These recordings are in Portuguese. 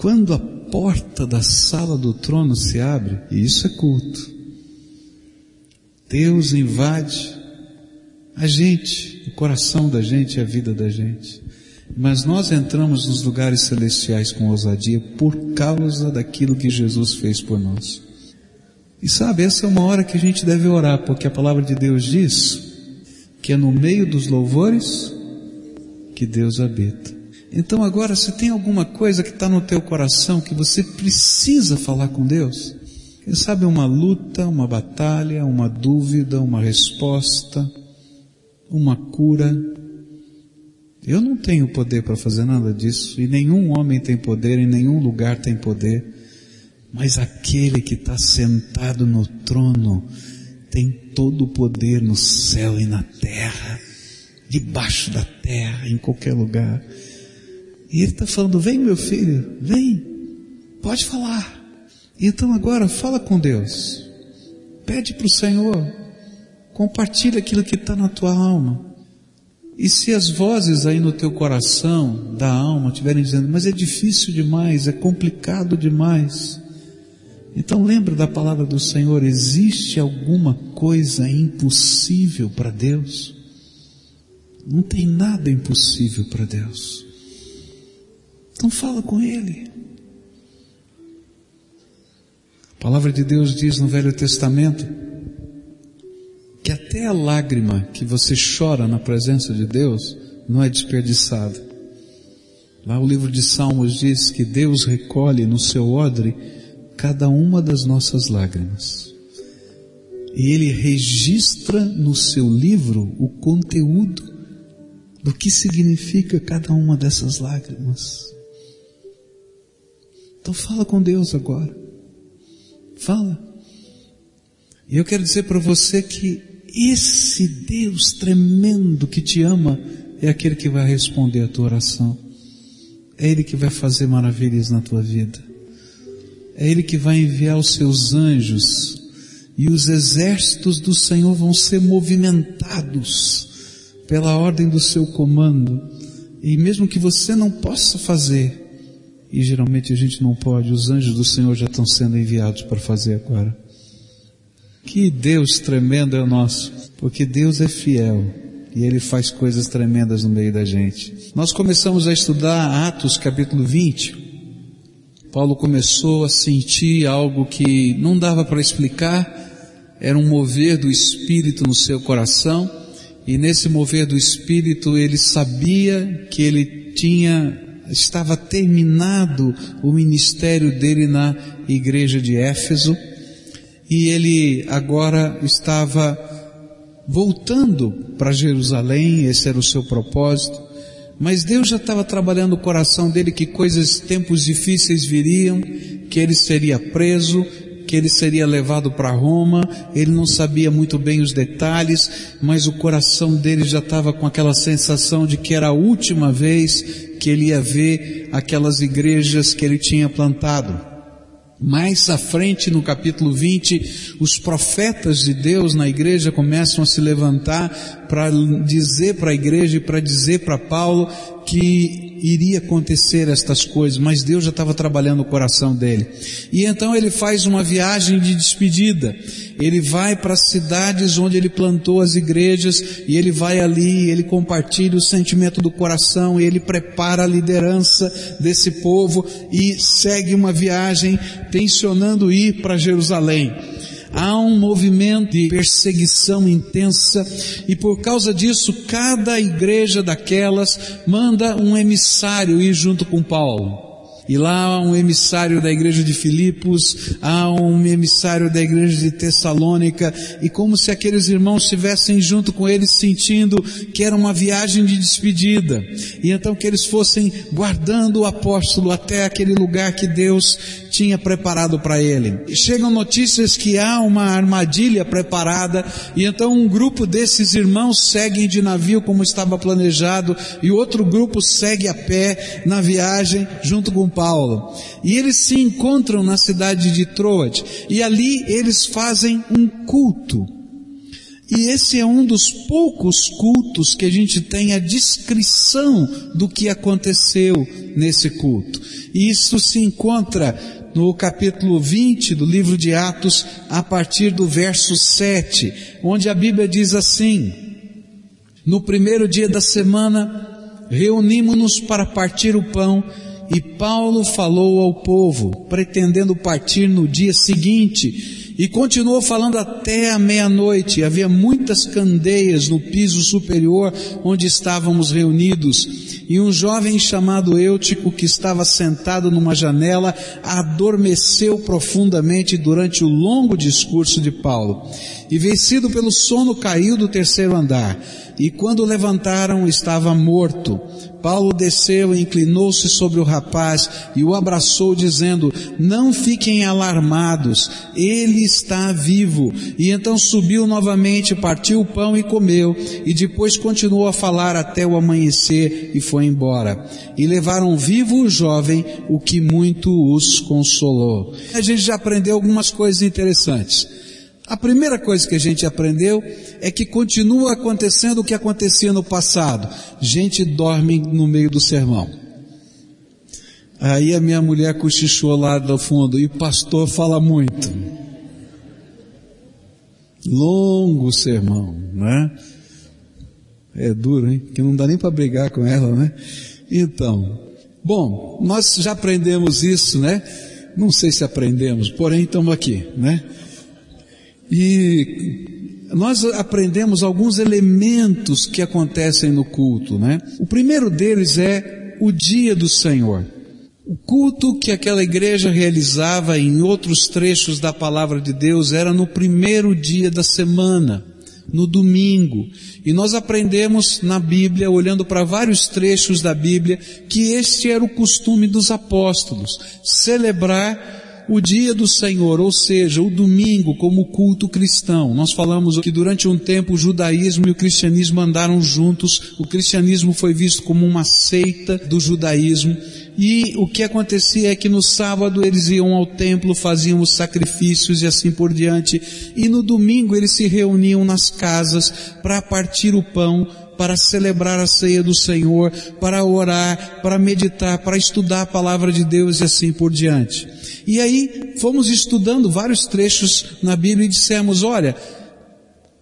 quando a porta da sala do trono se abre, e isso é culto, Deus invade a gente, o coração da gente a vida da gente. Mas nós entramos nos lugares celestiais com ousadia por causa daquilo que Jesus fez por nós. E sabe, essa é uma hora que a gente deve orar, porque a palavra de Deus diz que é no meio dos louvores que Deus habita. Então agora, se tem alguma coisa que está no teu coração que você precisa falar com Deus, quem sabe uma luta, uma batalha, uma dúvida, uma resposta, uma cura, eu não tenho poder para fazer nada disso, e nenhum homem tem poder, em nenhum lugar tem poder, mas aquele que está sentado no trono tem todo o poder no céu e na terra, debaixo da terra, em qualquer lugar. E ele está falando: vem meu filho, vem, pode falar. Então agora fala com Deus, pede para o Senhor, compartilha aquilo que está na tua alma. E se as vozes aí no teu coração, da alma, estiverem dizendo, mas é difícil demais, é complicado demais, então lembra da palavra do Senhor, existe alguma coisa impossível para Deus? Não tem nada impossível para Deus. Então fala com Ele. A palavra de Deus diz no Velho Testamento que até a lágrima que você chora na presença de Deus não é desperdiçada. Lá o livro de Salmos diz que Deus recolhe no seu odre cada uma das nossas lágrimas. E ele registra no seu livro o conteúdo do que significa cada uma dessas lágrimas. Então fala com Deus agora. Fala. E eu quero dizer para você que esse Deus tremendo que te ama é aquele que vai responder a tua oração. É Ele que vai fazer maravilhas na tua vida. É Ele que vai enviar os seus anjos e os exércitos do Senhor vão ser movimentados pela ordem do seu comando. E mesmo que você não possa fazer, e geralmente a gente não pode, os anjos do Senhor já estão sendo enviados para fazer agora. Que Deus tremendo é o nosso, porque Deus é fiel e Ele faz coisas tremendas no meio da gente. Nós começamos a estudar Atos capítulo 20. Paulo começou a sentir algo que não dava para explicar, era um mover do Espírito no seu coração, e nesse mover do Espírito ele sabia que ele tinha estava terminado o ministério dele na igreja de Éfeso e ele agora estava voltando para Jerusalém, esse era o seu propósito, mas Deus já estava trabalhando o coração dele que coisas, tempos difíceis viriam, que ele seria preso, que ele seria levado para Roma, ele não sabia muito bem os detalhes, mas o coração dele já estava com aquela sensação de que era a última vez que ele ia ver aquelas igrejas que ele tinha plantado. Mais à frente, no capítulo 20, os profetas de Deus na igreja começam a se levantar para dizer para a igreja e para dizer para Paulo que iria acontecer estas coisas, mas Deus já estava trabalhando o coração dele. E então ele faz uma viagem de despedida. Ele vai para as cidades onde ele plantou as igrejas e ele vai ali, ele compartilha o sentimento do coração, ele prepara a liderança desse povo e segue uma viagem tensionando ir para Jerusalém há um movimento de perseguição intensa e por causa disso cada igreja daquelas manda um emissário ir junto com Paulo. E lá há um emissário da igreja de Filipos, há um emissário da igreja de Tessalônica, e como se aqueles irmãos estivessem junto com eles sentindo que era uma viagem de despedida. E então que eles fossem guardando o apóstolo até aquele lugar que Deus tinha preparado para ele. E chegam notícias que há uma armadilha preparada e então um grupo desses irmãos seguem de navio como estava planejado e outro grupo segue a pé na viagem junto com Paulo. E eles se encontram na cidade de Troade e ali eles fazem um culto. E esse é um dos poucos cultos que a gente tem a descrição do que aconteceu nesse culto. E isso se encontra no capítulo 20 do livro de Atos, a partir do verso 7, onde a Bíblia diz assim: No primeiro dia da semana, reunimos-nos para partir o pão, e Paulo falou ao povo, pretendendo partir no dia seguinte, e continuou falando até a meia-noite. Havia muitas candeias no piso superior onde estávamos reunidos. E um jovem chamado Eutico, que estava sentado numa janela, adormeceu profundamente durante o longo discurso de Paulo. E vencido pelo sono, caiu do terceiro andar. E quando levantaram, estava morto. Paulo desceu e inclinou-se sobre o rapaz e o abraçou, dizendo: Não fiquem alarmados, ele está vivo. E então subiu novamente, partiu o pão e comeu, e depois continuou a falar até o amanhecer e foi embora. E levaram vivo o jovem, o que muito os consolou. A gente já aprendeu algumas coisas interessantes. A primeira coisa que a gente aprendeu é que continua acontecendo o que acontecia no passado. Gente dorme no meio do sermão. Aí a minha mulher cochichou lá do fundo, e o pastor fala muito. Longo sermão, né? É duro, hein? Que não dá nem para brigar com ela, né? Então, bom, nós já aprendemos isso, né? Não sei se aprendemos, porém estamos aqui, né? E nós aprendemos alguns elementos que acontecem no culto, né? O primeiro deles é o dia do Senhor. O culto que aquela igreja realizava em outros trechos da palavra de Deus era no primeiro dia da semana, no domingo. E nós aprendemos na Bíblia, olhando para vários trechos da Bíblia, que este era o costume dos apóstolos, celebrar o dia do Senhor, ou seja, o domingo como culto cristão. Nós falamos que durante um tempo o judaísmo e o cristianismo andaram juntos. O cristianismo foi visto como uma seita do judaísmo. E o que acontecia é que no sábado eles iam ao templo, faziam os sacrifícios e assim por diante. E no domingo eles se reuniam nas casas para partir o pão, para celebrar a ceia do Senhor, para orar, para meditar, para estudar a palavra de Deus e assim por diante. E aí fomos estudando vários trechos na Bíblia e dissemos, olha,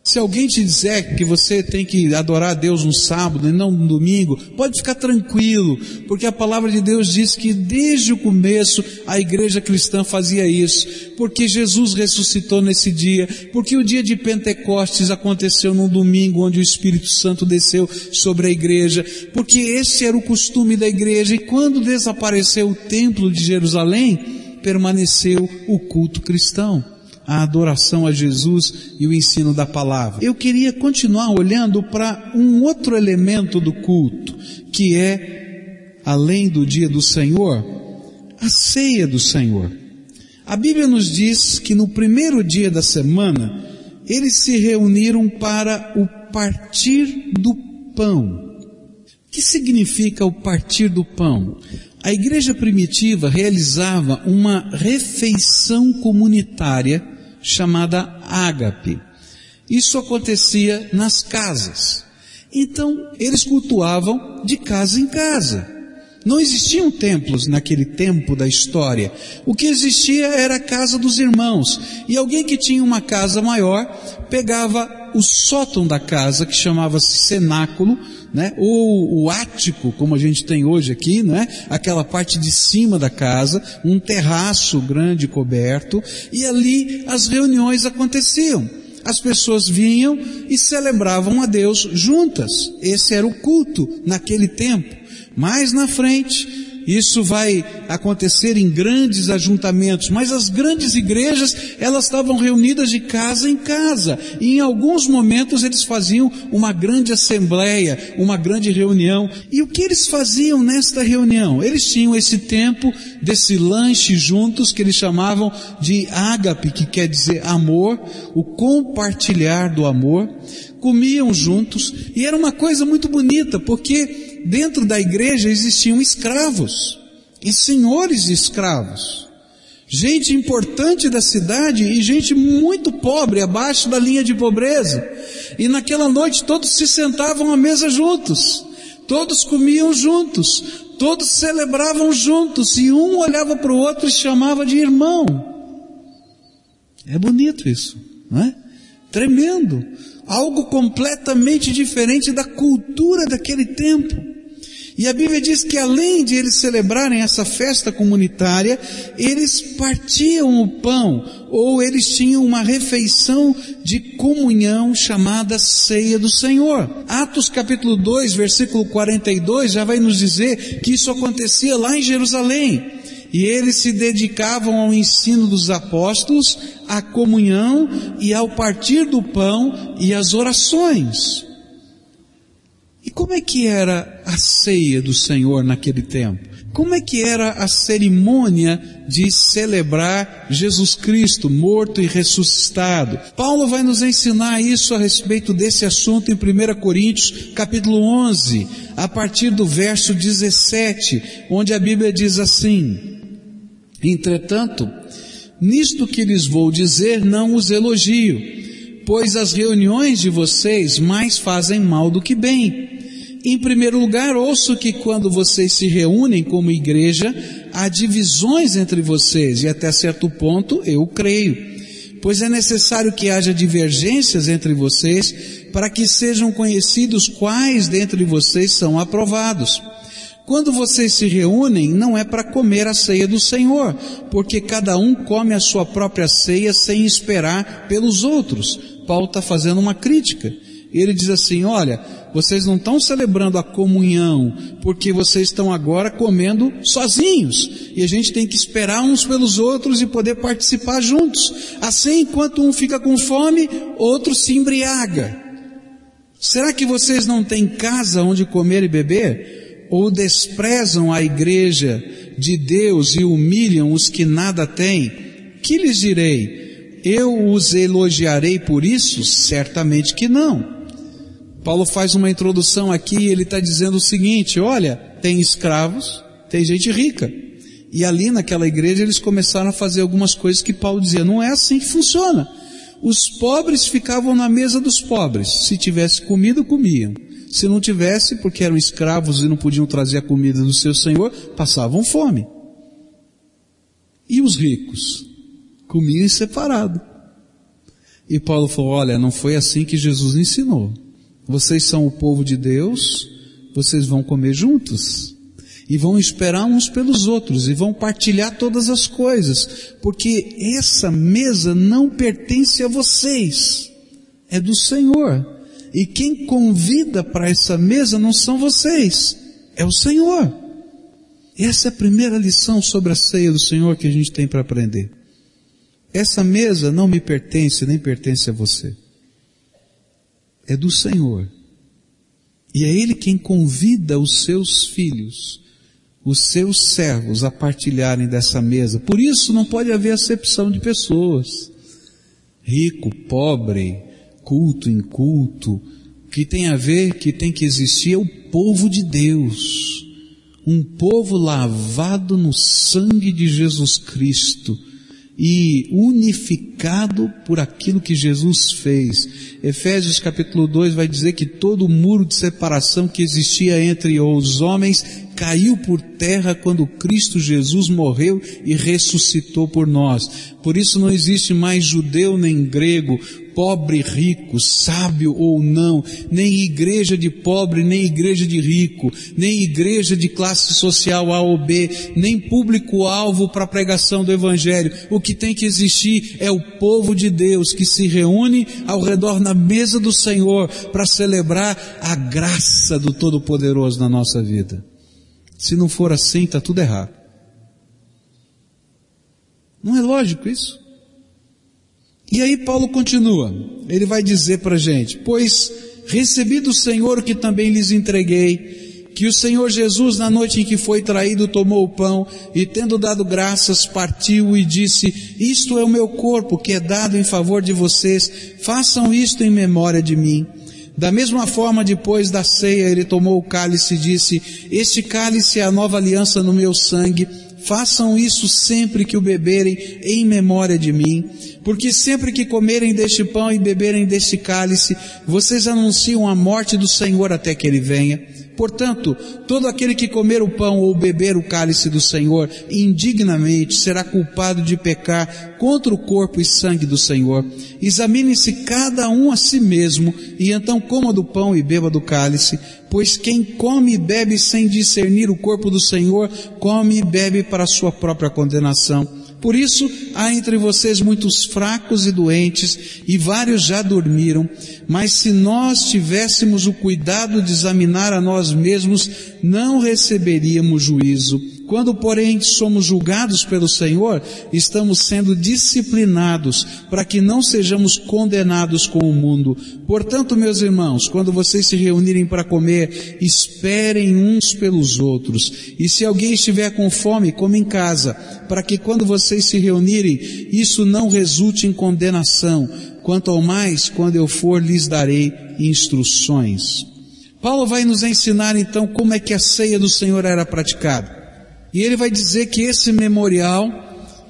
se alguém te disser que você tem que adorar a Deus no sábado e não no domingo, pode ficar tranquilo, porque a palavra de Deus diz que desde o começo a igreja cristã fazia isso, porque Jesus ressuscitou nesse dia, porque o dia de Pentecostes aconteceu num domingo onde o Espírito Santo desceu sobre a igreja, porque esse era o costume da igreja e quando desapareceu o templo de Jerusalém, permaneceu o culto cristão, a adoração a Jesus e o ensino da palavra. Eu queria continuar olhando para um outro elemento do culto, que é, além do dia do Senhor, a ceia do Senhor. A Bíblia nos diz que no primeiro dia da semana, eles se reuniram para o partir do pão. O que significa o partir do pão? A igreja primitiva realizava uma refeição comunitária chamada ágape. Isso acontecia nas casas. Então, eles cultuavam de casa em casa. Não existiam templos naquele tempo da história. O que existia era a casa dos irmãos. E alguém que tinha uma casa maior pegava o sótão da casa, que chamava-se cenáculo, né? Ou o ático, como a gente tem hoje aqui, né? Aquela parte de cima da casa, um terraço grande coberto, e ali as reuniões aconteciam. As pessoas vinham e celebravam a Deus juntas. Esse era o culto naquele tempo. Mais na frente, isso vai acontecer em grandes ajuntamentos, mas as grandes igrejas, elas estavam reunidas de casa em casa, e em alguns momentos eles faziam uma grande assembleia, uma grande reunião. E o que eles faziam nesta reunião? Eles tinham esse tempo desse lanche juntos que eles chamavam de ágape, que quer dizer amor, o compartilhar do amor. Comiam juntos e era uma coisa muito bonita, porque dentro da igreja existiam escravos e senhores de escravos. gente importante da cidade e gente muito pobre, abaixo da linha de pobreza. E naquela noite todos se sentavam à mesa juntos, todos comiam juntos, todos celebravam juntos, e um olhava para o outro e chamava de irmão. É bonito isso, não é? Tremendo. Algo completamente diferente da cultura daquele tempo. E a Bíblia diz que além de eles celebrarem essa festa comunitária, eles partiam o pão, ou eles tinham uma refeição de comunhão chamada ceia do Senhor. Atos capítulo 2, versículo 42 já vai nos dizer que isso acontecia lá em Jerusalém. E eles se dedicavam ao ensino dos apóstolos, à comunhão e ao partir do pão e às orações. Como é que era a ceia do Senhor naquele tempo? Como é que era a cerimônia de celebrar Jesus Cristo morto e ressuscitado? Paulo vai nos ensinar isso a respeito desse assunto em 1 Coríntios, capítulo 11, a partir do verso 17, onde a Bíblia diz assim: Entretanto, nisto que lhes vou dizer não os elogio, pois as reuniões de vocês mais fazem mal do que bem. Em primeiro lugar, ouço que quando vocês se reúnem como igreja, há divisões entre vocês, e até certo ponto eu creio. Pois é necessário que haja divergências entre vocês, para que sejam conhecidos quais dentre vocês são aprovados. Quando vocês se reúnem, não é para comer a ceia do Senhor, porque cada um come a sua própria ceia sem esperar pelos outros. Paulo está fazendo uma crítica. Ele diz assim, olha, vocês não estão celebrando a comunhão, porque vocês estão agora comendo sozinhos. E a gente tem que esperar uns pelos outros e poder participar juntos. Assim, enquanto um fica com fome, outro se embriaga. Será que vocês não têm casa onde comer e beber? Ou desprezam a igreja de Deus e humilham os que nada têm? Que lhes direi? Eu os elogiarei por isso? Certamente que não. Paulo faz uma introdução aqui ele está dizendo o seguinte, olha, tem escravos, tem gente rica. E ali naquela igreja eles começaram a fazer algumas coisas que Paulo dizia, não é assim que funciona. Os pobres ficavam na mesa dos pobres. Se tivesse comida, comiam. Se não tivesse, porque eram escravos e não podiam trazer a comida do seu senhor, passavam fome. E os ricos? Comiam separado. E Paulo falou, olha, não foi assim que Jesus ensinou. Vocês são o povo de Deus, vocês vão comer juntos. E vão esperar uns pelos outros e vão partilhar todas as coisas, porque essa mesa não pertence a vocês, é do Senhor. E quem convida para essa mesa não são vocês, é o Senhor. Essa é a primeira lição sobre a ceia do Senhor que a gente tem para aprender. Essa mesa não me pertence, nem pertence a você é do Senhor. E é Ele quem convida os seus filhos, os seus servos a partilharem dessa mesa. Por isso não pode haver acepção de pessoas. Rico, pobre, culto, inculto. Que tem a ver, que tem que existir é o povo de Deus. Um povo lavado no sangue de Jesus Cristo e unificado por aquilo que Jesus fez. Efésios capítulo 2 vai dizer que todo o muro de separação que existia entre os homens caiu por terra quando Cristo Jesus morreu e ressuscitou por nós. Por isso não existe mais judeu nem grego, pobre, rico, sábio ou não, nem igreja de pobre, nem igreja de rico, nem igreja de classe social A ou B, nem público-alvo para a pregação do Evangelho. O que tem que existir é o povo de Deus que se reúne ao redor na mesa do Senhor para celebrar a graça do Todo-Poderoso na nossa vida. Se não for assim, está tudo errado. Não é lógico isso? E aí Paulo continua. Ele vai dizer para a gente, pois recebi do Senhor o que também lhes entreguei, que o Senhor Jesus na noite em que foi traído tomou o pão e tendo dado graças partiu e disse, isto é o meu corpo que é dado em favor de vocês, façam isto em memória de mim. Da mesma forma, depois da ceia, ele tomou o cálice e disse, este cálice é a nova aliança no meu sangue, Façam isso sempre que o beberem em memória de mim, porque sempre que comerem deste pão e beberem deste cálice, vocês anunciam a morte do Senhor até que ele venha. Portanto, todo aquele que comer o pão ou beber o cálice do Senhor indignamente será culpado de pecar contra o corpo e sangue do Senhor. Examine-se cada um a si mesmo e então coma do pão e beba do cálice, pois quem come e bebe sem discernir o corpo do Senhor, come e bebe para sua própria condenação. Por isso, há entre vocês muitos fracos e doentes, e vários já dormiram, mas se nós tivéssemos o cuidado de examinar a nós mesmos, não receberíamos juízo. Quando, porém, somos julgados pelo Senhor, estamos sendo disciplinados para que não sejamos condenados com o mundo. Portanto, meus irmãos, quando vocês se reunirem para comer, esperem uns pelos outros. E se alguém estiver com fome, come em casa, para que quando vocês se reunirem, isso não resulte em condenação. Quanto ao mais, quando eu for, lhes darei instruções. Paulo vai nos ensinar então como é que a ceia do Senhor era praticada. E ele vai dizer que esse memorial,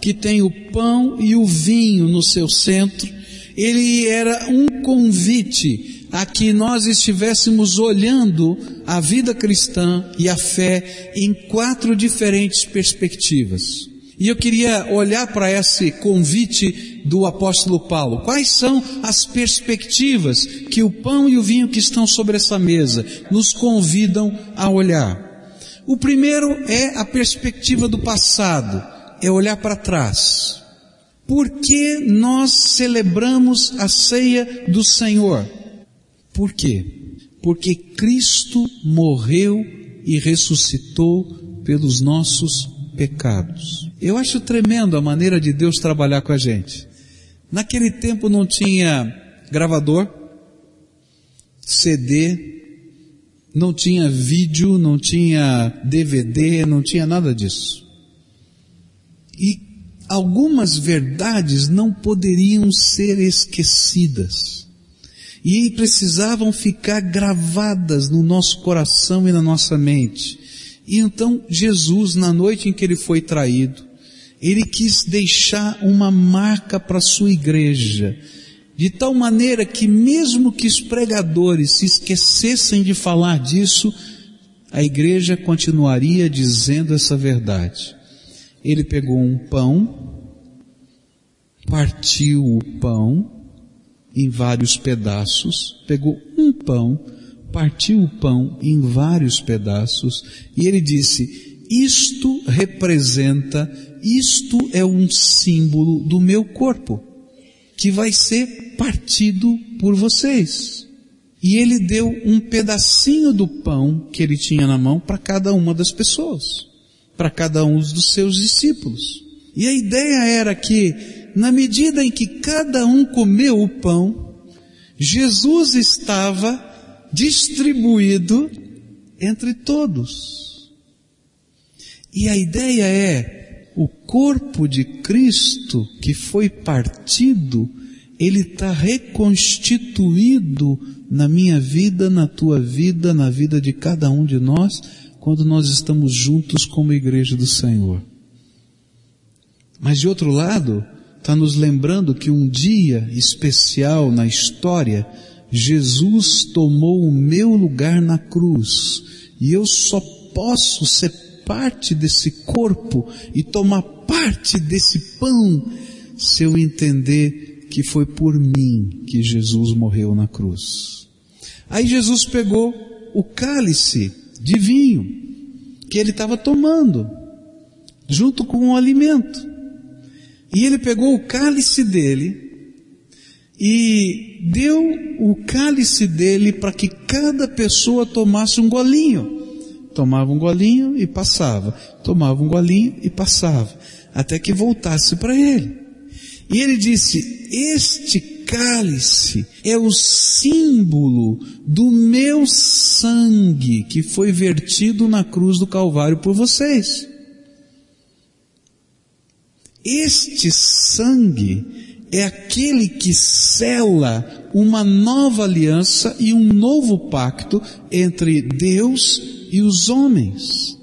que tem o pão e o vinho no seu centro, ele era um convite a que nós estivéssemos olhando a vida cristã e a fé em quatro diferentes perspectivas. E eu queria olhar para esse convite do apóstolo Paulo. Quais são as perspectivas que o pão e o vinho que estão sobre essa mesa nos convidam a olhar? O primeiro é a perspectiva do passado, é olhar para trás. Por que nós celebramos a ceia do Senhor? Por quê? Porque Cristo morreu e ressuscitou pelos nossos pecados. Eu acho tremendo a maneira de Deus trabalhar com a gente. Naquele tempo não tinha gravador, CD, não tinha vídeo, não tinha DVD, não tinha nada disso. E algumas verdades não poderiam ser esquecidas. E precisavam ficar gravadas no nosso coração e na nossa mente. E então Jesus, na noite em que ele foi traído, ele quis deixar uma marca para a sua igreja de tal maneira que mesmo que os pregadores se esquecessem de falar disso, a igreja continuaria dizendo essa verdade. Ele pegou um pão, partiu o pão em vários pedaços, pegou um pão, partiu o pão em vários pedaços e ele disse: Isto representa, isto é um símbolo do meu corpo que vai ser partido por vocês. E ele deu um pedacinho do pão que ele tinha na mão para cada uma das pessoas, para cada um dos seus discípulos. E a ideia era que, na medida em que cada um comeu o pão, Jesus estava distribuído entre todos. E a ideia é, o corpo de Cristo que foi partido, ele está reconstituído na minha vida, na tua vida, na vida de cada um de nós, quando nós estamos juntos como igreja do Senhor. Mas de outro lado, está nos lembrando que um dia especial na história, Jesus tomou o meu lugar na cruz, e eu só posso ser parte desse corpo e tomar parte desse pão se eu entender que foi por mim que Jesus morreu na cruz. Aí Jesus pegou o cálice de vinho que ele estava tomando, junto com o alimento. E ele pegou o cálice dele e deu o cálice dele para que cada pessoa tomasse um golinho. Tomava um golinho e passava. Tomava um golinho e passava. Até que voltasse para ele. E ele disse, este cálice é o símbolo do meu sangue que foi vertido na cruz do Calvário por vocês. Este sangue é aquele que cela uma nova aliança e um novo pacto entre Deus e os homens.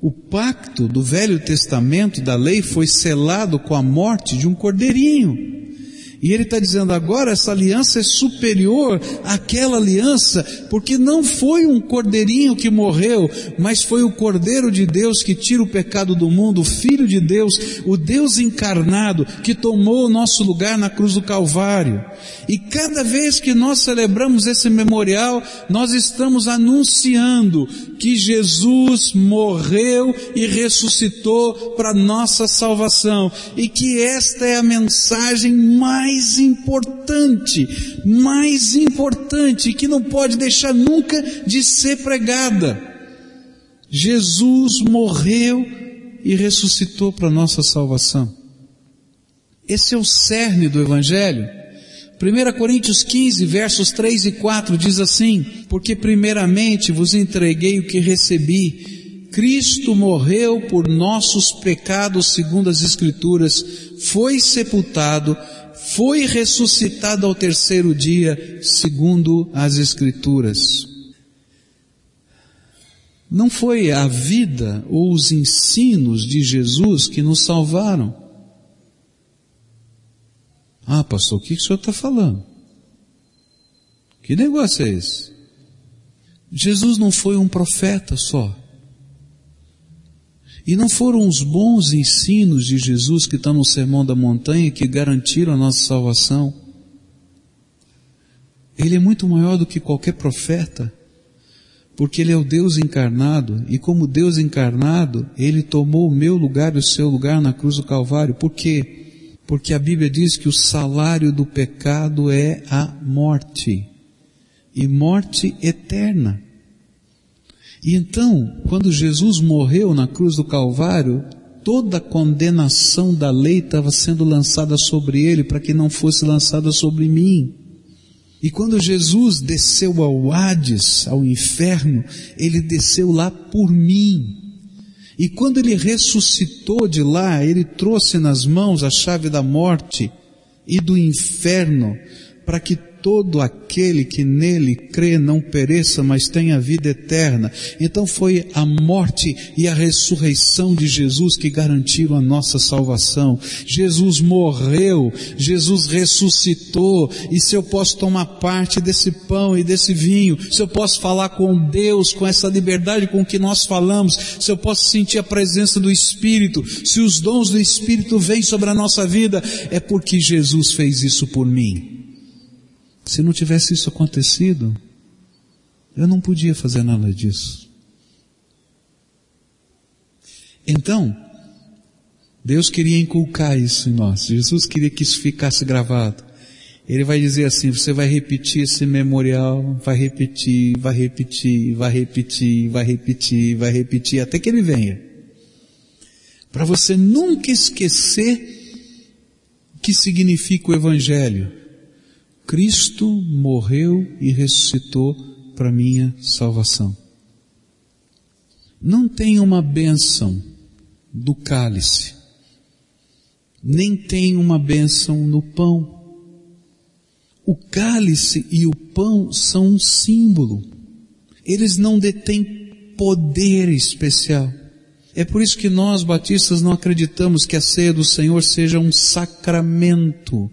O pacto do Velho Testamento da lei foi selado com a morte de um cordeirinho. E ele está dizendo agora essa aliança é superior àquela aliança, porque não foi um cordeirinho que morreu, mas foi o Cordeiro de Deus que tira o pecado do mundo, o Filho de Deus, o Deus encarnado que tomou o nosso lugar na cruz do Calvário. E cada vez que nós celebramos esse memorial, nós estamos anunciando que Jesus morreu e ressuscitou para nossa salvação e que esta é a mensagem mais mais importante, mais importante, que não pode deixar nunca de ser pregada. Jesus morreu e ressuscitou para nossa salvação. Esse é o cerne do Evangelho. 1 Coríntios 15, versos 3 e 4 diz assim, porque primeiramente vos entreguei o que recebi, Cristo morreu por nossos pecados segundo as Escrituras, foi sepultado, foi ressuscitado ao terceiro dia, segundo as Escrituras. Não foi a vida ou os ensinos de Jesus que nos salvaram. Ah, pastor, o que, o senhor está falando? Que negócio é esse? Jesus não foi um profeta só. E não foram os bons ensinos de Jesus que estão no Sermão da Montanha que garantiram a nossa salvação. Ele é muito maior do que qualquer profeta, porque Ele é o Deus encarnado, e como Deus encarnado, Ele tomou o meu lugar e o seu lugar na cruz do Calvário. Por quê? Porque a Bíblia diz que o salário do pecado é a morte, e morte eterna. E então, quando Jesus morreu na cruz do Calvário, toda a condenação da lei estava sendo lançada sobre ele para que não fosse lançada sobre mim. E quando Jesus desceu ao Hades, ao inferno, ele desceu lá por mim. E quando ele ressuscitou de lá, ele trouxe nas mãos a chave da morte e do inferno, para que todo aquele que nele crê não pereça, mas tenha vida eterna. Então foi a morte e a ressurreição de Jesus que garantiram a nossa salvação. Jesus morreu, Jesus ressuscitou, e se eu posso tomar parte desse pão e desse vinho, se eu posso falar com Deus com essa liberdade com que nós falamos, se eu posso sentir a presença do Espírito, se os dons do Espírito vêm sobre a nossa vida, é porque Jesus fez isso por mim. Se não tivesse isso acontecido, eu não podia fazer nada disso. Então, Deus queria inculcar isso em nós. Jesus queria que isso ficasse gravado. Ele vai dizer assim, você vai repetir esse memorial, vai repetir, vai repetir, vai repetir, vai repetir, vai repetir, até que ele venha. Para você nunca esquecer o que significa o Evangelho. Cristo morreu e ressuscitou para minha salvação. Não tem uma bênção do cálice, nem tem uma bênção no pão. O cálice e o pão são um símbolo. Eles não detêm poder especial. É por isso que nós batistas não acreditamos que a ceia do Senhor seja um sacramento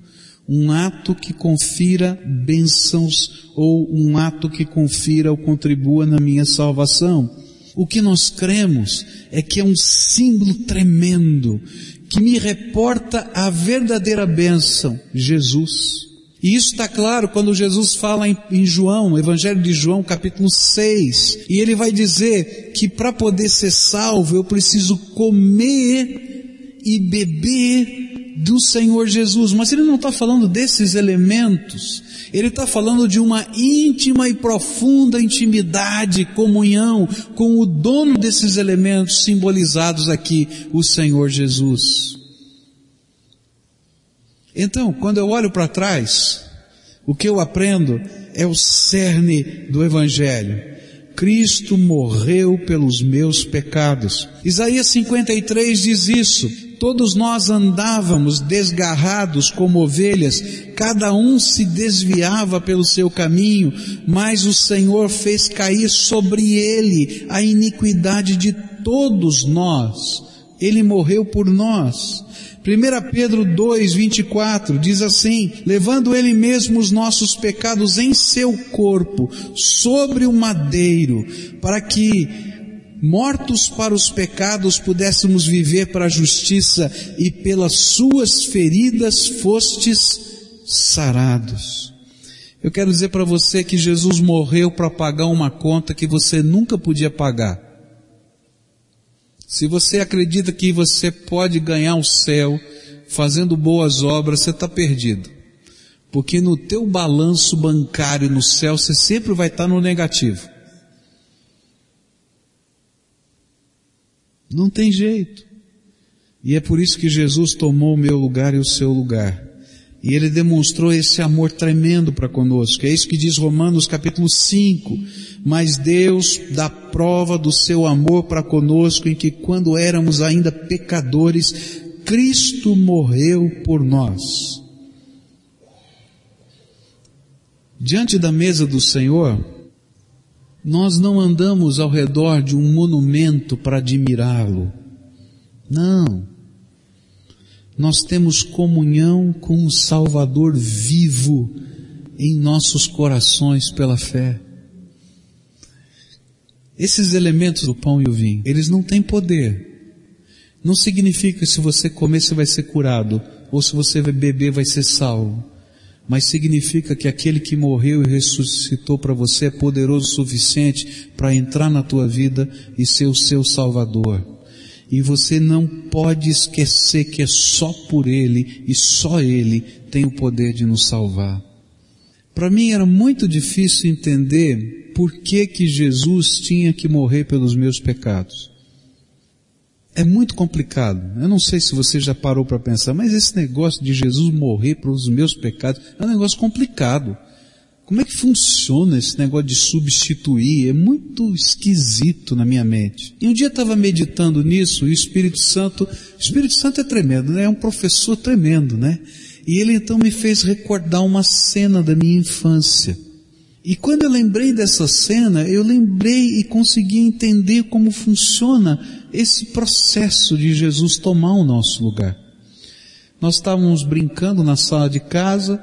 um ato que confira bênçãos ou um ato que confira ou contribua na minha salvação. O que nós cremos é que é um símbolo tremendo que me reporta a verdadeira bênção, Jesus. E isso está claro quando Jesus fala em, em, João, Evangelho de João, capítulo 6. E ele vai dizer que para poder ser salvo eu preciso comer e beber do Senhor Jesus, mas ele não está falando desses elementos, ele está falando de uma íntima e profunda intimidade, comunhão com o dono desses elementos simbolizados aqui, o Senhor Jesus. Então, quando eu olho para trás, o que eu aprendo é o cerne do Evangelho. Cristo morreu pelos meus pecados. Isaías 53 diz isso. Todos nós andávamos desgarrados como ovelhas, cada um se desviava pelo seu caminho, mas o Senhor fez cair sobre ele a iniquidade de todos nós, Ele morreu por nós. 1 Pedro 2, 24 diz assim, levando Ele mesmo os nossos pecados em seu corpo, sobre o madeiro, para que, mortos para os pecados, pudéssemos viver para a justiça e pelas suas feridas fostes sarados. Eu quero dizer para você que Jesus morreu para pagar uma conta que você nunca podia pagar. Se você acredita que você pode ganhar o céu fazendo boas obras, você está perdido. Porque no teu balanço bancário no céu, você sempre vai estar no negativo. Não tem jeito. E é por isso que Jesus tomou o meu lugar e o seu lugar. E ele demonstrou esse amor tremendo para conosco. É isso que diz Romanos capítulo 5. Mas Deus dá prova do seu amor para conosco em que quando éramos ainda pecadores, Cristo morreu por nós. Diante da mesa do Senhor, nós não andamos ao redor de um monumento para admirá-lo. Não nós temos comunhão com o Salvador vivo em nossos corações pela fé. Esses elementos do pão e o vinho, eles não têm poder. Não significa que se você comer você vai ser curado, ou se você beber vai ser salvo. Mas significa que aquele que morreu e ressuscitou para você é poderoso o suficiente para entrar na tua vida e ser o seu salvador. E você não pode esquecer que é só por Ele e só Ele tem o poder de nos salvar. Para mim era muito difícil entender por que que Jesus tinha que morrer pelos meus pecados. É muito complicado. Eu não sei se você já parou para pensar, mas esse negócio de Jesus morrer pelos meus pecados é um negócio complicado. Como é que funciona esse negócio de substituir? É muito esquisito na minha mente. E um dia estava meditando nisso e o Espírito Santo, o Espírito Santo é tremendo, né? É um professor tremendo, né? E ele então me fez recordar uma cena da minha infância. E quando eu lembrei dessa cena, eu lembrei e consegui entender como funciona esse processo de Jesus tomar o nosso lugar. Nós estávamos brincando na sala de casa,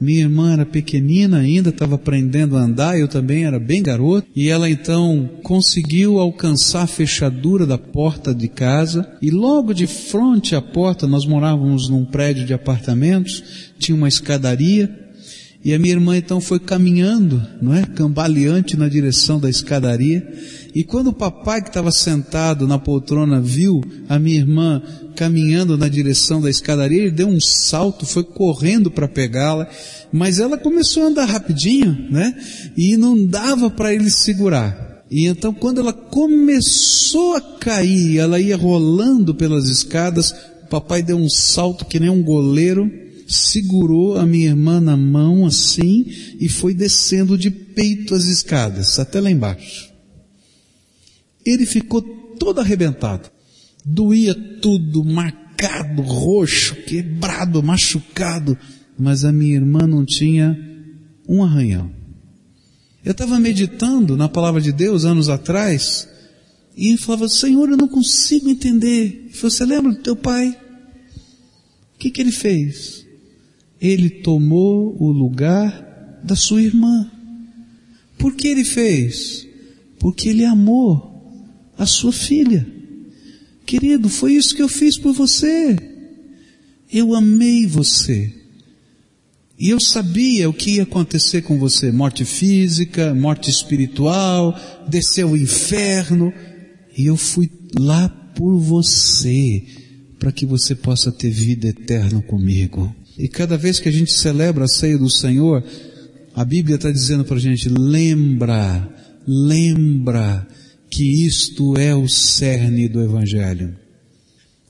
minha irmã era pequenina ainda, estava aprendendo a andar, eu também era bem garoto, e ela então conseguiu alcançar a fechadura da porta de casa, e logo de frente à porta, nós morávamos num prédio de apartamentos, tinha uma escadaria, e a minha irmã então foi caminhando, não é? Cambaleante na direção da escadaria. E quando o papai que estava sentado na poltrona viu a minha irmã caminhando na direção da escadaria, ele deu um salto, foi correndo para pegá-la, mas ela começou a andar rapidinho, né? E não dava para ele segurar. E então quando ela começou a cair, ela ia rolando pelas escadas, o papai deu um salto que nem um goleiro, segurou a minha irmã na mão assim e foi descendo de peito as escadas, até lá embaixo. Ele ficou todo arrebentado. Doía tudo, marcado, roxo, quebrado, machucado, mas a minha irmã não tinha um arranhão. Eu estava meditando na palavra de Deus anos atrás e falava, Senhor, eu não consigo entender. Você lembra do teu pai? O que, que ele fez? Ele tomou o lugar da sua irmã. Por que ele fez? Porque ele amou a sua filha. Querido, foi isso que eu fiz por você. Eu amei você. E eu sabia o que ia acontecer com você: morte física, morte espiritual, descer ao inferno. E eu fui lá por você, para que você possa ter vida eterna comigo. E cada vez que a gente celebra a ceia do Senhor, a Bíblia está dizendo para a gente, lembra, lembra que isto é o cerne do Evangelho.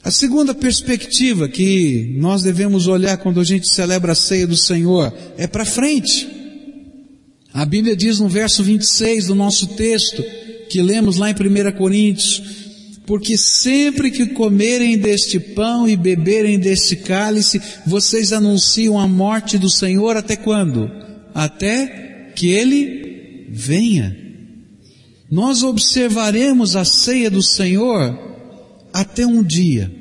A segunda perspectiva que nós devemos olhar quando a gente celebra a ceia do Senhor é para frente. A Bíblia diz no verso 26 do nosso texto, que lemos lá em 1 Coríntios, porque sempre que comerem deste pão e beberem deste cálice, vocês anunciam a morte do Senhor até quando? Até que Ele venha. nós observaremos a ceia do Senhor até um dia.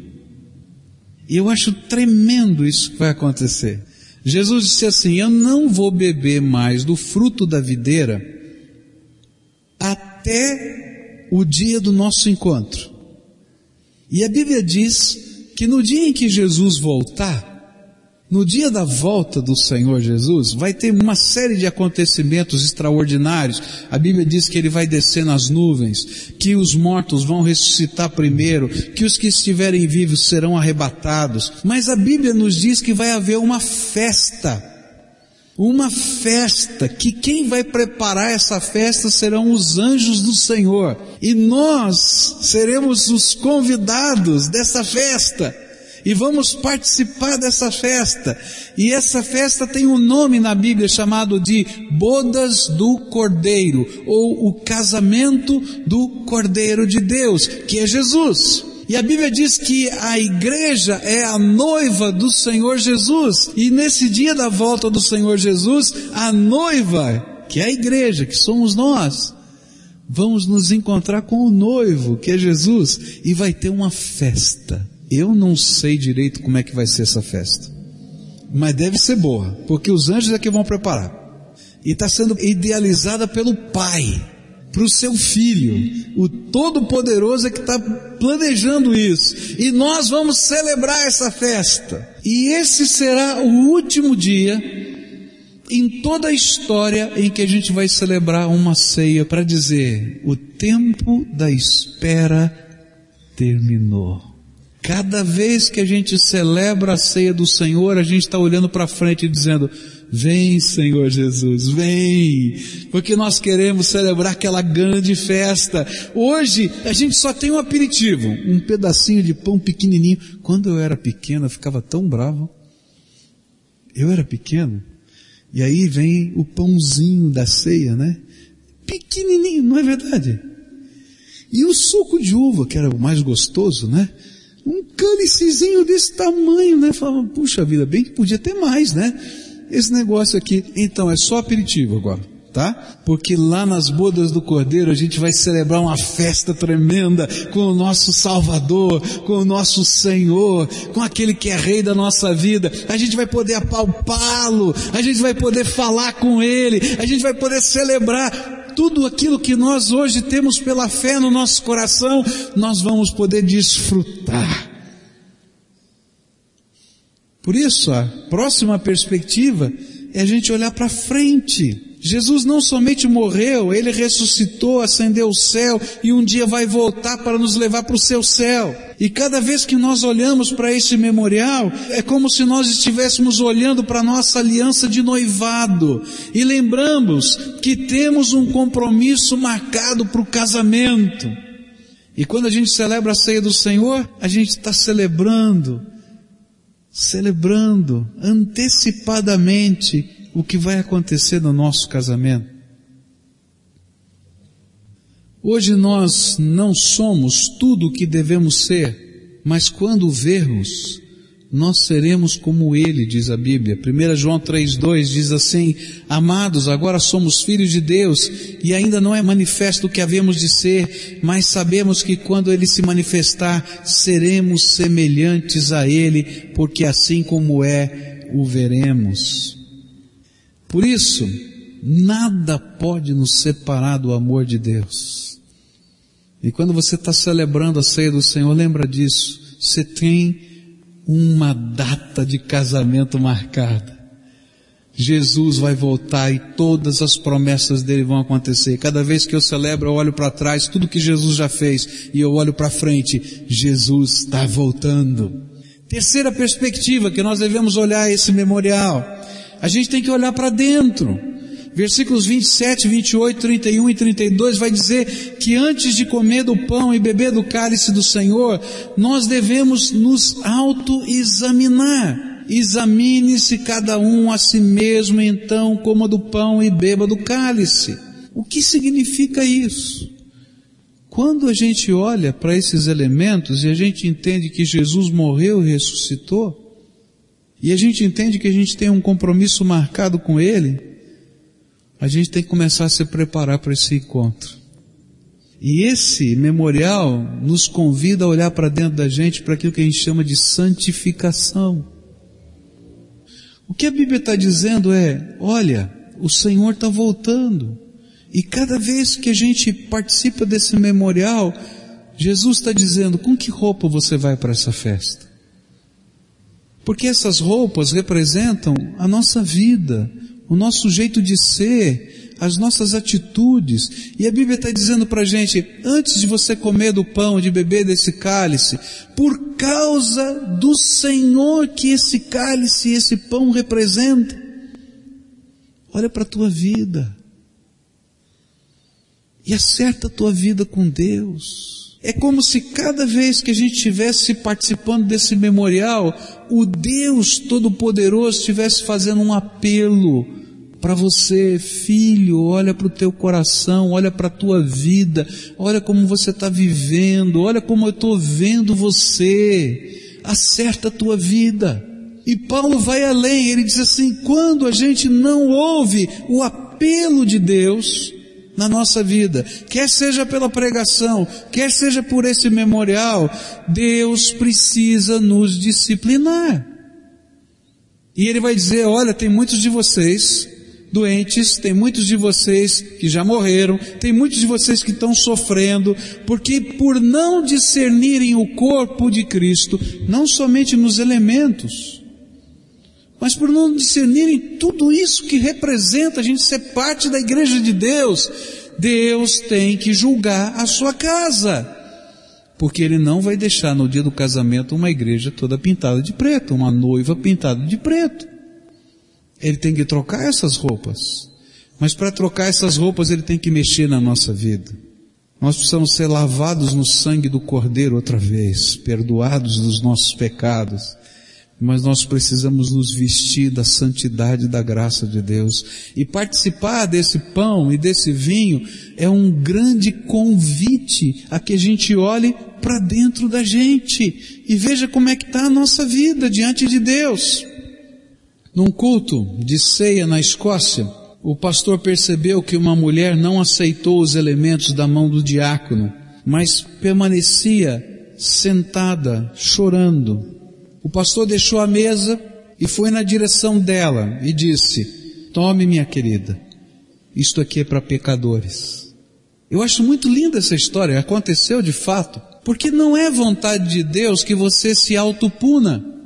E eu acho tremendo isso que vai acontecer. Jesus disse assim: Eu não vou beber mais do fruto da videira até o dia do nosso encontro. E a Bíblia diz que no dia em que Jesus voltar, no dia da volta do Senhor Jesus, vai ter uma série de acontecimentos extraordinários. A Bíblia diz que ele vai descer nas nuvens, que os mortos vão ressuscitar primeiro, que os que estiverem vivos serão arrebatados. Mas a Bíblia nos diz que vai haver uma festa. Uma festa, que quem vai preparar essa festa serão os anjos do Senhor. E nós seremos os convidados dessa festa e vamos participar dessa festa. E essa festa tem um nome na Bíblia chamado de Bodas do Cordeiro, ou o casamento do Cordeiro de Deus, que é Jesus. E a Bíblia diz que a igreja é a noiva do Senhor Jesus. E nesse dia da volta do Senhor Jesus, a noiva, que é a igreja, que somos nós, vamos nos encontrar com o noivo, que é Jesus, e vai ter uma festa. Eu não sei direito como é que vai ser essa festa. Mas deve ser boa, porque os anjos é que vão preparar. E está sendo idealizada pelo Pai, para o seu Filho. O Todo-Poderoso é que está planejando isso. E nós vamos celebrar essa festa. E esse será o último dia em toda a história em que a gente vai celebrar uma ceia para dizer: o tempo da espera terminou. Cada vez que a gente celebra a ceia do Senhor, a gente está olhando para frente e dizendo, vem Senhor Jesus, vem, porque nós queremos celebrar aquela grande festa. Hoje a gente só tem um aperitivo, um pedacinho de pão pequenininho. Quando eu era pequeno eu ficava tão bravo. Eu era pequeno. E aí vem o pãozinho da ceia, né? Pequenininho, não é verdade? E o suco de uva, que era o mais gostoso, né? um cálicezinho desse tamanho, né? Falava, puxa vida, bem que podia ter mais, né? Esse negócio aqui. Então, é só aperitivo agora, tá? Porque lá nas bodas do Cordeiro a gente vai celebrar uma festa tremenda com o nosso Salvador, com o nosso Senhor, com aquele que é Rei da nossa vida. A gente vai poder apalpá-lo, a gente vai poder falar com Ele, a gente vai poder celebrar tudo aquilo que nós hoje temos pela fé no nosso coração, nós vamos poder desfrutar. Por isso, a próxima perspectiva é a gente olhar para frente. Jesus não somente morreu, ele ressuscitou, ascendeu ao céu e um dia vai voltar para nos levar para o seu céu. E cada vez que nós olhamos para esse memorial, é como se nós estivéssemos olhando para a nossa aliança de noivado e lembramos que temos um compromisso marcado para o casamento. E quando a gente celebra a ceia do Senhor, a gente está celebrando, celebrando antecipadamente o que vai acontecer no nosso casamento. Hoje nós não somos tudo o que devemos ser, mas quando vermos, nós seremos como Ele, diz a Bíblia. 1 João 3,2 diz assim, Amados, agora somos filhos de Deus, e ainda não é manifesto o que havemos de ser, mas sabemos que quando Ele se manifestar, seremos semelhantes a Ele, porque assim como é, o veremos. Por isso, nada pode nos separar do amor de Deus. E quando você está celebrando a ceia do Senhor, lembra disso. Você tem uma data de casamento marcada. Jesus vai voltar e todas as promessas dele vão acontecer. Cada vez que eu celebro, eu olho para trás, tudo que Jesus já fez, e eu olho para frente, Jesus está voltando. Terceira perspectiva que nós devemos olhar esse memorial a gente tem que olhar para dentro. Versículos 27, 28, 31 e 32 vai dizer que antes de comer do pão e beber do cálice do Senhor, nós devemos nos auto-examinar. Examine-se cada um a si mesmo, então coma do pão e beba do cálice. O que significa isso? Quando a gente olha para esses elementos e a gente entende que Jesus morreu e ressuscitou, e a gente entende que a gente tem um compromisso marcado com Ele, a gente tem que começar a se preparar para esse encontro. E esse memorial nos convida a olhar para dentro da gente para aquilo que a gente chama de santificação. O que a Bíblia está dizendo é, olha, o Senhor está voltando. E cada vez que a gente participa desse memorial, Jesus está dizendo, com que roupa você vai para essa festa? Porque essas roupas representam a nossa vida, o nosso jeito de ser, as nossas atitudes. E a Bíblia está dizendo para a gente, antes de você comer do pão, de beber desse cálice, por causa do Senhor que esse cálice, esse pão representa, olha para a tua vida. E acerta a tua vida com Deus. É como se cada vez que a gente estivesse participando desse memorial, o Deus Todo-Poderoso estivesse fazendo um apelo para você, filho, olha para o teu coração, olha para a tua vida, olha como você está vivendo, olha como eu estou vendo você, acerta a tua vida. E Paulo vai além, ele diz assim, quando a gente não ouve o apelo de Deus, na nossa vida, quer seja pela pregação, quer seja por esse memorial, Deus precisa nos disciplinar. E ele vai dizer, olha, tem muitos de vocês doentes, tem muitos de vocês que já morreram, tem muitos de vocês que estão sofrendo, porque por não discernirem o corpo de Cristo, não somente nos elementos, mas por não discernirem tudo isso que representa a gente ser parte da igreja de Deus, Deus tem que julgar a sua casa. Porque Ele não vai deixar no dia do casamento uma igreja toda pintada de preto, uma noiva pintada de preto. Ele tem que trocar essas roupas. Mas para trocar essas roupas ele tem que mexer na nossa vida. Nós precisamos ser lavados no sangue do Cordeiro outra vez, perdoados dos nossos pecados, mas nós precisamos nos vestir da santidade da graça de Deus. E participar desse pão e desse vinho é um grande convite a que a gente olhe para dentro da gente e veja como é que está a nossa vida diante de Deus. Num culto de ceia na Escócia, o pastor percebeu que uma mulher não aceitou os elementos da mão do diácono, mas permanecia sentada, chorando, o pastor deixou a mesa e foi na direção dela e disse, tome minha querida, isto aqui é para pecadores. Eu acho muito linda essa história, aconteceu de fato, porque não é vontade de Deus que você se autopuna.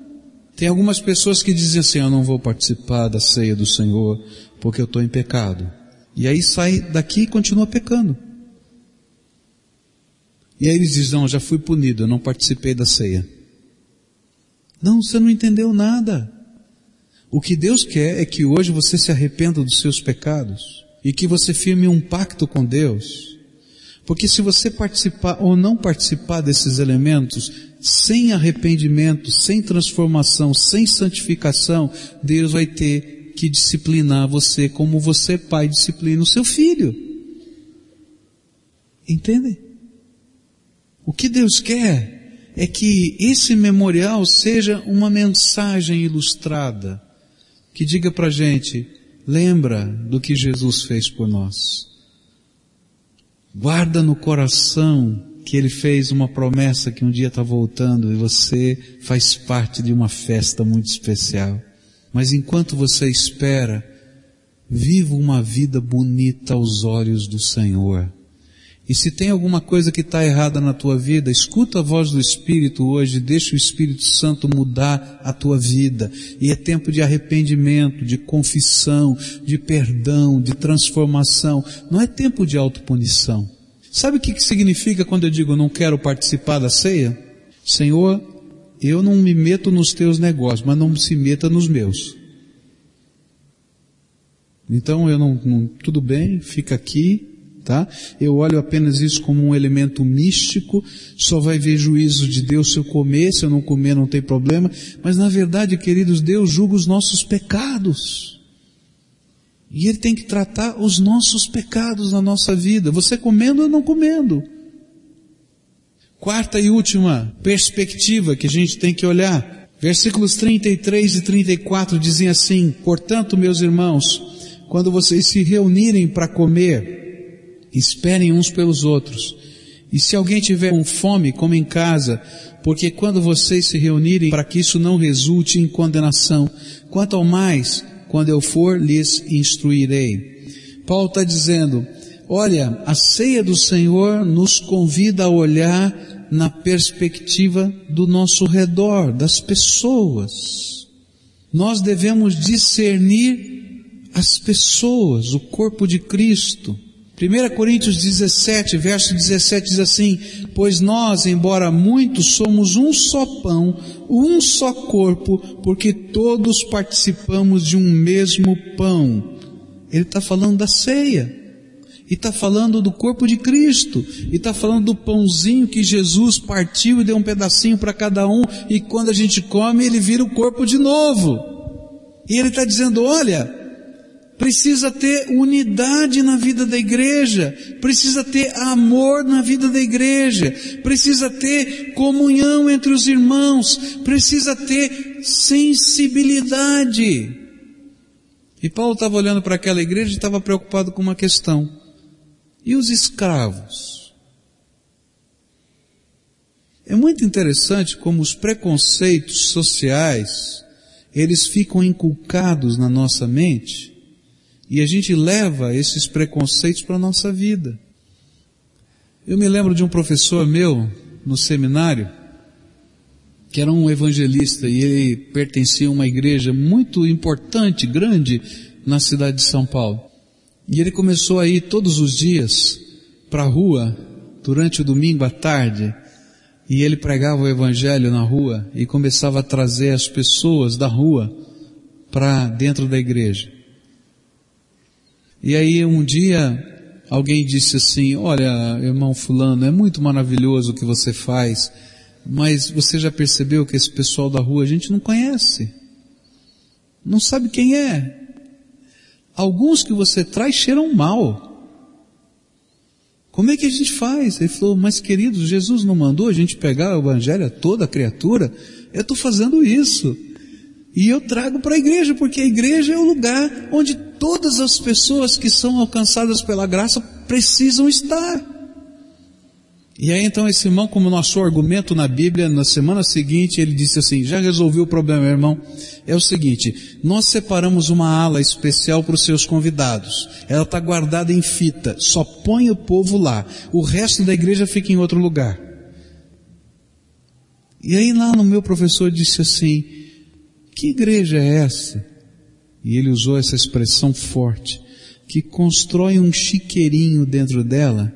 Tem algumas pessoas que dizem assim, eu não vou participar da ceia do Senhor porque eu estou em pecado. E aí sai daqui e continua pecando. E aí eles dizem, não, já fui punido, eu não participei da ceia. Não, você não entendeu nada. O que Deus quer é que hoje você se arrependa dos seus pecados e que você firme um pacto com Deus. Porque se você participar ou não participar desses elementos, sem arrependimento, sem transformação, sem santificação, Deus vai ter que disciplinar você como você, pai, disciplina o seu filho. Entendem? O que Deus quer é que esse memorial seja uma mensagem ilustrada que diga para gente, lembra do que Jesus fez por nós. Guarda no coração que ele fez uma promessa que um dia está voltando e você faz parte de uma festa muito especial. Mas enquanto você espera, viva uma vida bonita aos olhos do Senhor. E se tem alguma coisa que está errada na tua vida, escuta a voz do Espírito hoje, deixa o Espírito Santo mudar a tua vida. E é tempo de arrependimento, de confissão, de perdão, de transformação. Não é tempo de autopunição. Sabe o que, significa quando eu digo não quero participar da ceia? Senhor, eu não me meto nos teus negócios, mas não se meta nos meus. Então eu não, não tudo bem, fica aqui, tá? Eu olho apenas isso como um elemento místico, só vai ver juízo de Deus se eu comer, se eu não comer não tem problema, mas na verdade, queridos, Deus julga os nossos pecados. E Ele tem que tratar os nossos pecados na nossa vida, você comendo ou não comendo. Quarta e última perspectiva que a gente tem que olhar. Versículos 33 e 34 dizem assim, portanto, meus irmãos, quando vocês se reunirem para comer, Esperem uns pelos outros. E se alguém tiver com fome, come em casa, porque quando vocês se reunirem, para que isso não resulte em condenação, quanto ao mais, quando eu for, lhes instruirei. Paulo está dizendo, olha, a ceia do Senhor nos convida a olhar na perspectiva do nosso redor, das pessoas. Nós devemos discernir as pessoas, o corpo de Cristo. 1 Coríntios 17, verso 17 diz assim, pois nós, embora muitos, somos um só pão, um só corpo, porque todos participamos de um mesmo pão. Ele está falando da ceia. E está falando do corpo de Cristo. E está falando do pãozinho que Jesus partiu e deu um pedacinho para cada um. E quando a gente come, ele vira o corpo de novo. E ele está dizendo, olha, precisa ter unidade na vida da igreja, precisa ter amor na vida da igreja, precisa ter comunhão entre os irmãos, precisa ter sensibilidade. E Paulo estava olhando para aquela igreja e estava preocupado com uma questão. E os escravos? É muito interessante como os preconceitos sociais, eles ficam inculcados na nossa mente e a gente leva esses preconceitos para a nossa vida. Eu me lembro de um professor meu no seminário, que era um evangelista e ele pertencia a uma igreja muito importante, grande, na cidade de São Paulo. E ele começou a ir todos os dias para a rua, durante o domingo à tarde, e ele pregava o evangelho na rua e começava a trazer as pessoas da rua para dentro da igreja. E aí um dia alguém disse assim, olha, irmão fulano, é muito maravilhoso o que você faz, mas você já percebeu que esse pessoal da rua a gente não conhece? Não sabe quem é? Alguns que você traz cheiram mal. Como é que a gente faz? Ele falou, mas queridos, Jesus não mandou a gente pegar o evangelho a toda a criatura? Eu estou fazendo isso. E eu trago para a igreja, porque a igreja é o lugar onde todas as pessoas que são alcançadas pela graça precisam estar. E aí então esse irmão, como nosso argumento na Bíblia, na semana seguinte, ele disse assim, já resolveu o problema, irmão. É o seguinte, nós separamos uma ala especial para os seus convidados. Ela está guardada em fita, só põe o povo lá. O resto da igreja fica em outro lugar. E aí lá no meu professor disse assim, que igreja é essa? E ele usou essa expressão forte, que constrói um chiqueirinho dentro dela,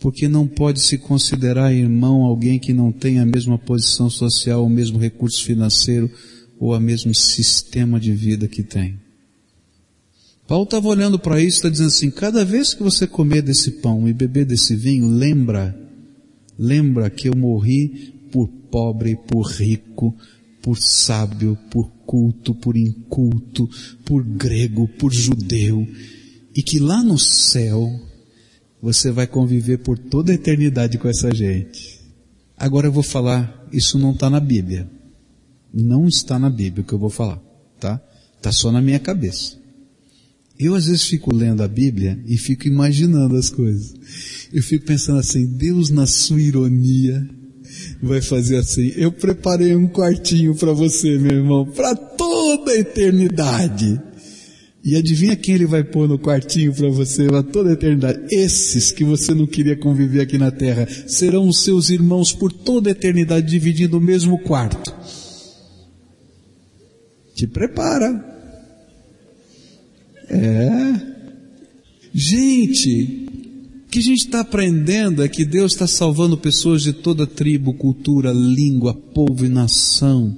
porque não pode se considerar irmão alguém que não tem a mesma posição social, o mesmo recurso financeiro ou o mesmo sistema de vida que tem. Paulo estava olhando para isso e está dizendo assim, cada vez que você comer desse pão e beber desse vinho, lembra, lembra que eu morri por pobre, por rico, por sábio, por culto, por inculto, por grego, por judeu, e que lá no céu você vai conviver por toda a eternidade com essa gente. Agora eu vou falar, isso não está na Bíblia. Não está na Bíblia o que eu vou falar, tá? Está só na minha cabeça. Eu às vezes fico lendo a Bíblia e fico imaginando as coisas. Eu fico pensando assim, Deus na sua ironia, vai fazer assim: eu preparei um quartinho para você, meu irmão, para toda a eternidade. E adivinha quem ele vai pôr no quartinho para você para toda a eternidade? Esses que você não queria conviver aqui na terra serão os seus irmãos por toda a eternidade dividindo o mesmo quarto. Te prepara. É. Gente, que a gente está aprendendo é que Deus está salvando pessoas de toda tribo, cultura, língua, povo e nação.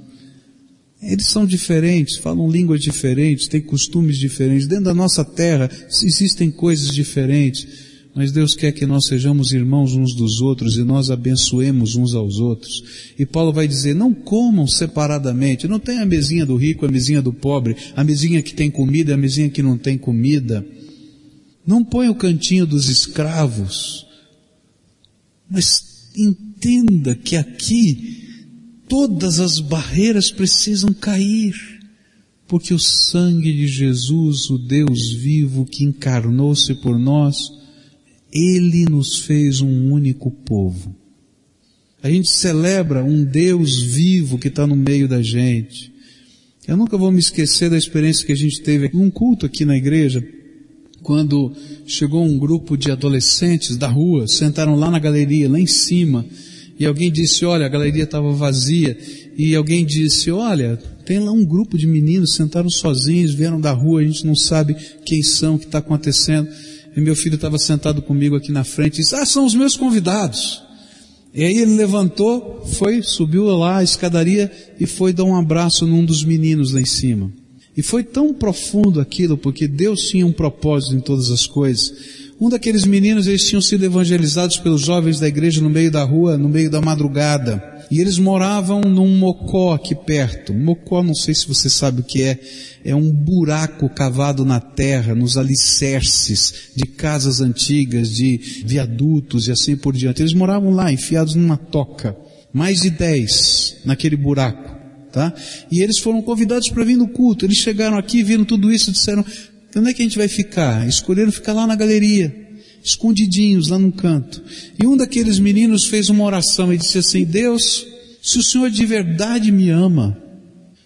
Eles são diferentes, falam línguas diferentes, têm costumes diferentes. Dentro da nossa terra existem coisas diferentes, mas Deus quer que nós sejamos irmãos uns dos outros e nós abençoemos uns aos outros. E Paulo vai dizer, não comam separadamente, não tem a mesinha do rico, a mesinha do pobre, a mesinha que tem comida, a mesinha que não tem comida. Não põe o cantinho dos escravos, mas entenda que aqui todas as barreiras precisam cair, porque o sangue de Jesus, o Deus vivo que encarnou-se por nós, Ele nos fez um único povo. A gente celebra um Deus vivo que está no meio da gente. Eu nunca vou me esquecer da experiência que a gente teve num culto aqui na igreja, quando chegou um grupo de adolescentes da rua, sentaram lá na galeria, lá em cima, e alguém disse, olha, a galeria estava vazia, e alguém disse, olha, tem lá um grupo de meninos, sentaram sozinhos, vieram da rua, a gente não sabe quem são, o que está acontecendo. E meu filho estava sentado comigo aqui na frente e disse, ah, são os meus convidados. E aí ele levantou, foi, subiu lá a escadaria e foi dar um abraço num dos meninos lá em cima. E foi tão profundo aquilo, porque Deus tinha um propósito em todas as coisas. Um daqueles meninos, eles tinham sido evangelizados pelos jovens da igreja no meio da rua, no meio da madrugada. E eles moravam num mocó aqui perto. Mocó, não sei se você sabe o que é. É um buraco cavado na terra, nos alicerces de casas antigas, de viadutos e assim por diante. Eles moravam lá, enfiados numa toca. Mais de dez naquele buraco. Tá? E eles foram convidados para vir no culto. Eles chegaram aqui, viram tudo isso, disseram, onde é que a gente vai ficar? Escolheram ficar lá na galeria escondidinhos lá num canto. E um daqueles meninos fez uma oração e disse assim: Deus, se o Senhor de verdade me ama,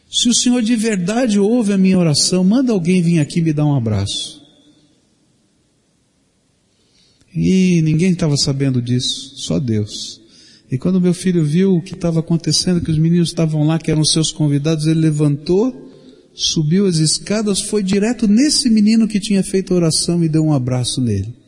se o Senhor de verdade ouve a minha oração, manda alguém vir aqui me dar um abraço. E ninguém estava sabendo disso, só Deus. E quando meu filho viu o que estava acontecendo, que os meninos estavam lá, que eram seus convidados, ele levantou, subiu as escadas, foi direto nesse menino que tinha feito a oração e deu um abraço nele.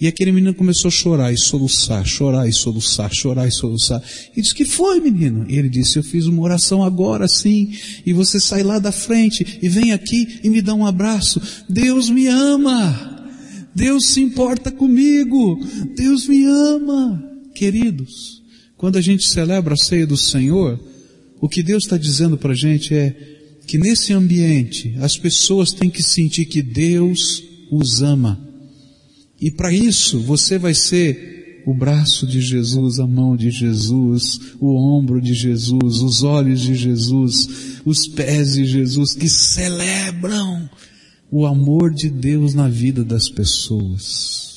E aquele menino começou a chorar e soluçar, chorar e soluçar, chorar e soluçar. E disse, que foi menino? E ele disse, eu fiz uma oração agora sim, e você sai lá da frente e vem aqui e me dá um abraço. Deus me ama! Deus se importa comigo! Deus me ama! Queridos, quando a gente celebra a ceia do Senhor, o que Deus está dizendo para a gente é que nesse ambiente as pessoas têm que sentir que Deus os ama. E para isso você vai ser o braço de Jesus, a mão de Jesus, o ombro de Jesus, os olhos de Jesus, os pés de Jesus que celebram o amor de Deus na vida das pessoas.